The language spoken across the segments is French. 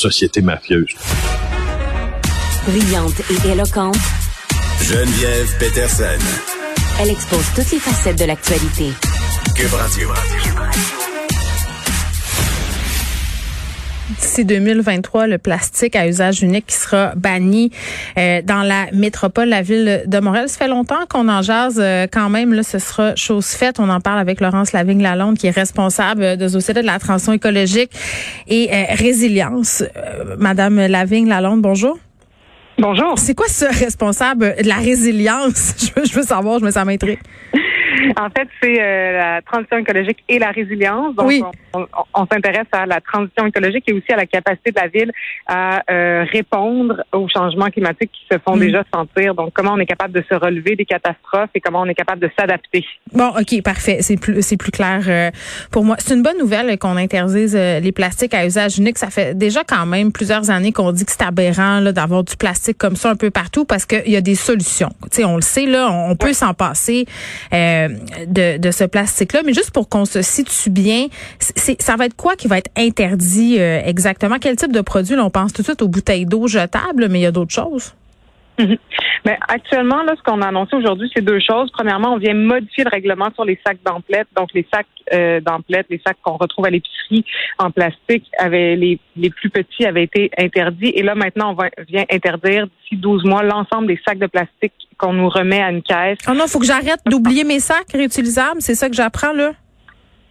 société mafieuse. Brillante et éloquente, Geneviève Peterson. elle expose toutes les facettes de l'actualité. Cube Radio. D'ici 2023, le plastique à usage unique qui sera banni euh, dans la métropole, la ville de Montréal. Ça fait longtemps qu'on en jase euh, quand même. Là, ce sera chose faite. On en parle avec Laurence Lavigne-Lalonde, qui est responsable de Société de la transition écologique et euh, résilience. Euh, Madame Lavigne-Lalonde, bonjour. Bonjour. C'est quoi ce responsable de la résilience? Je veux, je veux savoir, je me ça m'intrigue. En fait, c'est euh, la transition écologique et la résilience. Donc, Oui. on, on- on s'intéresse à la transition écologique et aussi à la capacité de la ville à euh, répondre aux changements climatiques qui se font Mm. déjà sentir. Donc, comment on est capable de se relever des catastrophes et comment on est capable de s'adapter. Bon, ok, parfait. C'est plus, c'est plus clair euh, pour moi. C'est une bonne nouvelle qu'on interdise euh, les plastiques à usage unique. Ça fait déjà quand même plusieurs années qu'on dit que c'est aberrant là, d'avoir du plastique comme ça un peu partout parce qu'il y a des solutions. Tu sais, on le sait là, on, on peut s'en passer euh, de, ce plastique-là. Mais juste pour qu'on se situe bien, ça va être quoi qui va être interdit euh, exactement? Quel type de produit là, On pense tout de suite aux bouteilles d'eau jetables, mais il y a d'autres choses. Mais actuellement, là, ce qu'on a annoncé aujourd'hui, c'est deux choses. Premièrement, on vient modifier le règlement sur les sacs d'emplettes. Donc, les sacs euh, d'emplettes, les sacs qu'on retrouve à l'épicerie en plastique, avaient les, les plus petits avaient été interdits. Et là, maintenant, on va, vient interdire d'ici 12 mois l'ensemble des sacs de plastique qu'on nous remet à une caisse. Oh non, faut que j'arrête d'oublier mes sacs réutilisables. C'est ça que j'apprends là.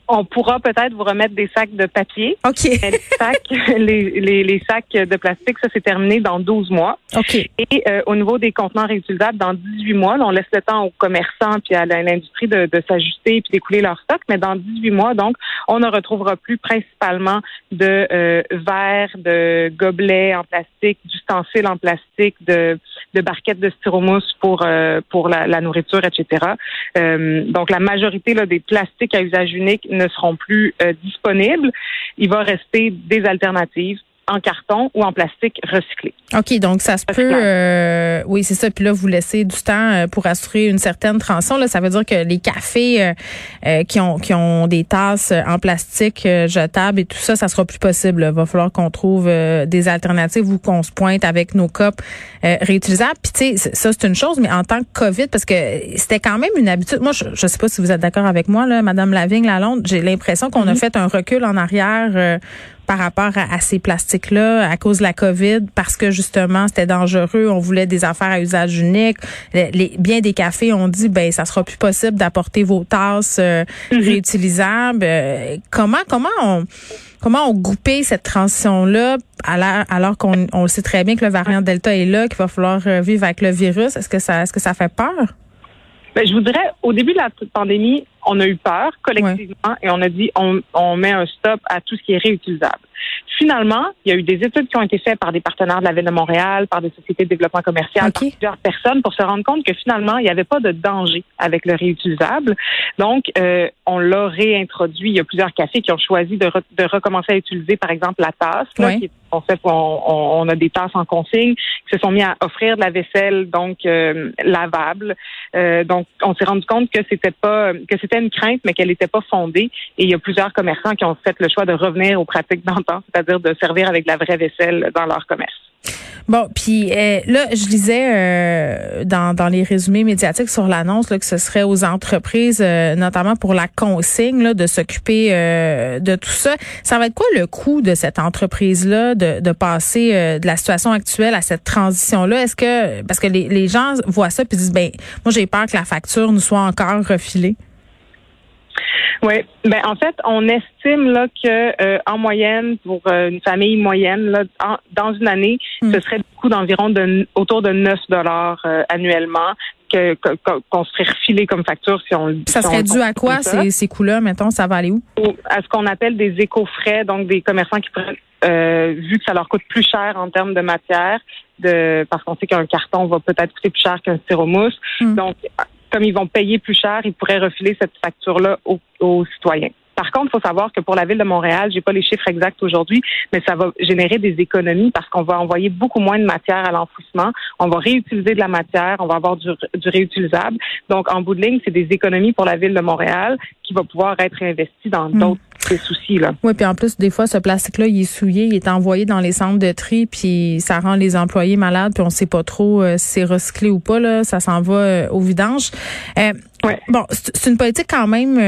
On pourra peut-être vous remettre des sacs de papier. OK. Les sacs, les, les, les sacs de plastique, ça, c'est terminé dans 12 mois. OK. Et euh, au niveau des contenants réutilisables, dans 18 mois, là, on laisse le temps aux commerçants puis à l'industrie de, de s'ajuster puis d'écouler leur stock, mais dans 18 mois, donc, on ne retrouvera plus principalement de euh, verres, de gobelets en plastique, d'ustensiles en plastique, de, de barquettes de styromousse pour euh, pour la, la nourriture, etc. Euh, donc, la majorité là, des plastiques à usage unique ne seront plus euh, disponibles. Il va rester des alternatives en carton ou en plastique recyclé. OK, donc ça se peut. euh, oui, c'est ça. Puis là, vous laissez du temps euh, pour assurer une certaine transition. Là, ça veut dire que les cafés euh, euh, qui ont qui ont des tasses euh, en plastique euh, jetables et tout ça, ça sera plus possible. Il va falloir qu'on trouve euh, des alternatives ou qu'on se pointe avec nos copes euh, réutilisables. Puis tu sais, ça c'est une chose, mais en tant que Covid, parce que c'était quand même une habitude. Moi, je, je sais pas si vous êtes d'accord avec moi, là, Madame Lavigne Lalonde. J'ai l'impression qu'on a fait un recul en arrière. Par rapport à, à ces plastiques-là à cause de la COVID parce que justement c'était dangereux, on voulait des affaires à usage unique. Les, les- bien des cafés ont dit ben ça sera plus possible d'apporter vos tasses euh, réutilisables. Euh, comment comment on comment on goupait cette transition-là alors, alors qu'on on sait très bien que le variant Delta est là, qu'il va falloir euh, vivre avec le virus? Est-ce que ça est-ce que ça fait peur? Ben, je voudrais, au début de la pandémie, on a eu peur collectivement et on a dit on, on met un stop à tout ce qui est réutilisable. Finalement, il y a eu des études qui ont été faites par des partenaires de la Ville de Montréal, par des sociétés de développement commercial, par plusieurs personnes pour se rendre compte que finalement, il n'y avait pas de danger avec le réutilisable. Donc, euh, on l'a réintroduit. Il y a plusieurs cafés qui ont choisi de, re- de recommencer à utiliser, par exemple, la tasse. Là, Ouais. qui est- on, fait, on, on- on a des tasses en consigne qui se sont mis à offrir de la vaisselle donc euh, lavable. Euh, donc, on s'est rendu compte que c'était pas que c'était une crainte, mais qu'elle n'était pas fondée. Et il y a plusieurs commerçants qui ont fait le choix de revenir aux pratiques d'antan, c'est-à-dire de servir avec la vraie vaisselle dans leur commerce. Bon, puis euh, là, je lisais euh, dans, les résumés médiatiques sur l'annonce que ce serait aux entreprises, euh, notamment pour la consigne, de s'occuper de tout ça. Ça va être quoi le coût de cette entreprise-là de, passer de la situation actuelle à cette transition-là? Est-ce que parce que les, les gens voient ça puis disent ben moi j'ai peur que la facture nous soit encore refilée. Oui, ben en fait, on estime là que euh, en moyenne pour euh, une famille moyenne là, en- dans une année, Mm. ce serait du coût d'environ de autour de 9 dollars euh, annuellement que qu'on se ferait refiler comme facture si on Ça si serait on- dû à quoi ça. ces, ces coûts-là? Mettons, ça va aller où? À ce qu'on appelle des éco-frais, donc des commerçants qui prennent, euh, vu que ça leur coûte plus cher en termes de matière, de parce qu'on sait qu'un carton va peut-être coûter plus cher qu'un styromousse. Mm. Donc, comme ils vont payer plus cher, ils pourraient refiler cette facture-là aux, aux citoyens. Par contre, il faut savoir que pour la ville de Montréal, j'ai pas les chiffres exacts aujourd'hui, mais ça va générer des économies parce qu'on va envoyer beaucoup moins de matière à l'enfouissement. On va réutiliser de la matière, on va avoir du, du réutilisable. Donc, en bout de ligne, c'est des économies pour la ville de Montréal qui va pouvoir être investi dans Hmm. d'autres soucis. Là. Oui, puis en plus, des fois, ce plastique-là, il est souillé, il est envoyé dans les centres de tri, puis ça rend les employés malades, puis on sait pas trop euh, si c'est recyclé ou pas, là, ça s'en va euh, au vidange. Euh, Ouais. Bon, c'est c'est une politique quand même...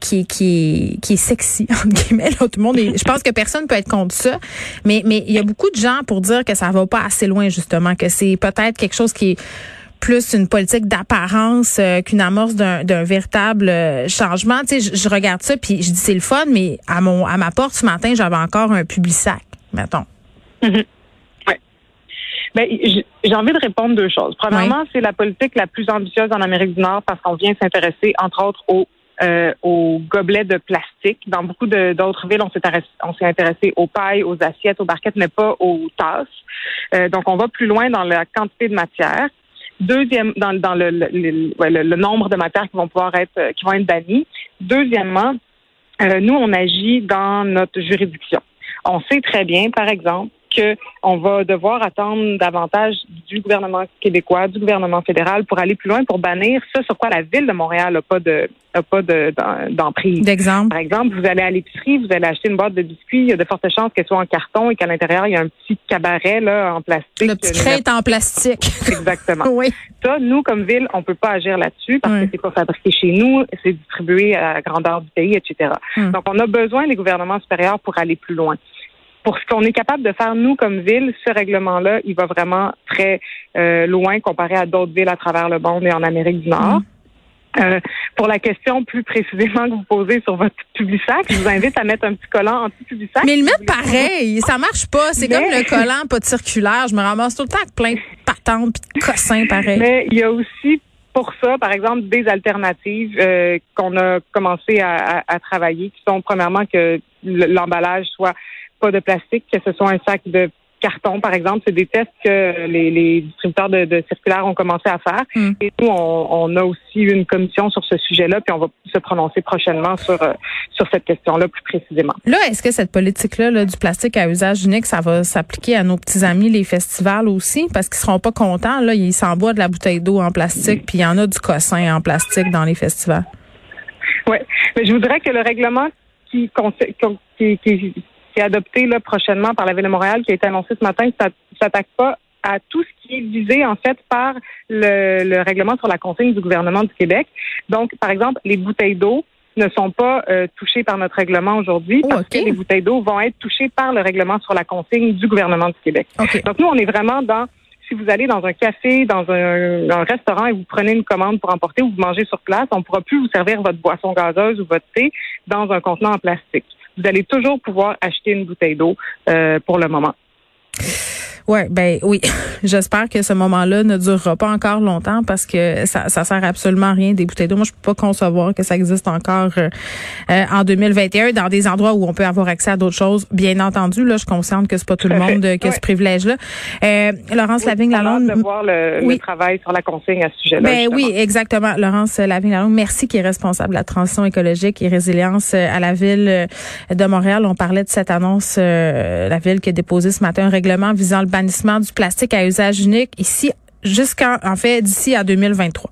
qui, qui, est, qui est sexy, entre guillemets. Là, tout le monde est, je pense que personne peut être contre ça. Mais, mais il y a beaucoup de gens pour dire que ça va pas assez loin, justement, que c'est peut-être quelque chose qui est plus une politique d'apparence euh, qu'une amorce d'un d'un véritable euh, changement. Tu sais, je, je regarde ça puis je dis c'est le fun, mais à mon à ma porte ce matin, j'avais encore un public sac, mettons. Ben, j- j'ai envie de répondre deux choses. Premièrement, c'est la politique la plus ambitieuse en Amérique du Nord parce qu'on vient s'intéresser, entre autres, aux euh, aux gobelets de plastique. Dans beaucoup d'autres villes, on s'est s'est intéressé aux pailles, aux assiettes, aux barquettes, mais pas aux tasses. Euh, donc, on va plus loin dans la quantité de matière. Deuxième, dans, dans le, le, le- le nombre de matières qui vont pouvoir être euh, qui vont être bannies. Deuxièmement, euh, nous, on agit dans notre juridiction. On sait très bien, par exemple, que on va devoir attendre davantage du gouvernement québécois, du gouvernement fédéral pour aller plus loin, pour bannir ce sur quoi la ville de Montréal n'a pas de n'a pas de- d'emprise. D'exemple. Par exemple, vous allez à l'épicerie, vous allez acheter une boîte de biscuits, il y a de fortes chances qu'elle soit en carton et qu'à l'intérieur, il y a un petit cabaret là, en plastique. Le petit crête en plastique. Exactement. oui. Ça, nous, comme ville, on peut pas agir là-dessus parce que c'est pas fabriqué chez nous, c'est distribué à la grandeur du pays, etc. Hum. Donc, on a besoin des gouvernements supérieurs pour aller plus loin. Pour ce qu'on est capable de faire, nous, comme ville, ce règlement-là, il va vraiment très euh, loin comparé à d'autres villes à travers le monde et en Amérique du Nord. Euh, pour la question plus précisément que vous posez sur votre Publisac, je vous invite à mettre un petit collant anti-Publisac. Mais le mettre pareil, ça marche pas. C'est Mais- comme le collant pas de circulaire. Je me ramasse tout le temps avec plein de patentes puis de cossins pareil. Mais il y a aussi pour ça, par exemple, des alternatives euh, qu'on a commencé à, à- à travailler, qui sont premièrement que l'emballage soit pas de plastique, que ce soit un sac de carton, par exemple. C'est des tests que les, les distributeurs de, de circulaires ont commencé à faire. Mm. Et nous, on, on a aussi une commission sur ce sujet-là, puis on va se prononcer prochainement sur, euh, sur cette question-là plus précisément. Là, est-ce que cette politique-là là, du plastique à usage unique, ça va s'appliquer à nos petits amis, les festivals aussi? Parce qu'ils seront pas contents. Là, ils s'envoient de la bouteille d'eau en plastique, puis il y en a du cossin en plastique dans les festivals. Oui, mais je voudrais que le règlement qui, qui, qui, qui est adopté là, prochainement par la Ville de Montréal, qui a été annoncé ce matin, ne s'attaque pas à tout ce qui est visé en fait par le, le règlement sur la consigne du gouvernement du Québec. Donc, par exemple, les bouteilles d'eau ne sont pas euh, touchées par notre règlement aujourd'hui Oh, parce que les bouteilles d'eau vont être touchées par le règlement sur la consigne du gouvernement du Québec. Donc, nous, on est vraiment dans si vous allez dans un café, dans un, un restaurant et vous prenez une commande pour emporter ou vous mangez sur place, on ne pourra plus vous servir votre boisson gazeuse ou votre thé dans un contenant en plastique. Vous allez toujours pouvoir acheter une bouteille d'eau euh, pour le moment. Ouais, ben oui. J'espère que ce moment-là ne durera pas encore longtemps parce que ça, ça sert absolument à rien des bouteilles d'eau. Moi, je peux pas concevoir que ça existe encore euh, euh, en 2021 dans des endroits où on peut avoir accès à d'autres choses. Bien entendu, là, je suis consciente que c'est pas tout le monde euh, qui a ce privilège-là. Euh, Laurence Lavigne J'ai hâte Lalonde. de voir le, Oui. le travail sur la consigne à ce sujet-là. Ben justement. oui, exactement. Laurence Lavigne Lalonde, merci qui est responsable de la transition écologique et résilience euh, à la ville de Montréal. On parlait de cette annonce, euh, la ville qui a déposé ce matin un règlement visant le du plastique à usage unique ici jusqu'en en fait d'ici à 2023.